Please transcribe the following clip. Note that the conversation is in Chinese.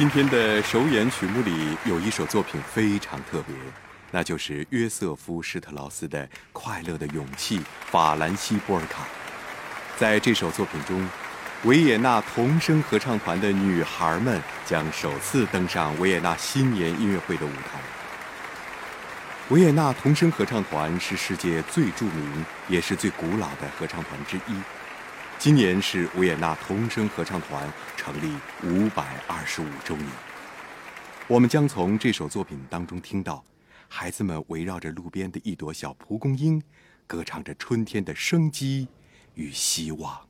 今天的首演曲目里有一首作品非常特别，那就是约瑟夫·施特劳斯的《快乐的勇气》——法兰西波尔卡。在这首作品中，维也纳童声合唱团的女孩们将首次登上维也纳新年音乐会的舞台。维也纳童声合唱团是世界最著名也是最古老的合唱团之一。今年是维也纳童声合唱团成立五百二十五周年。我们将从这首作品当中听到孩子们围绕着路边的一朵小蒲公英歌唱着春天的生机与希望。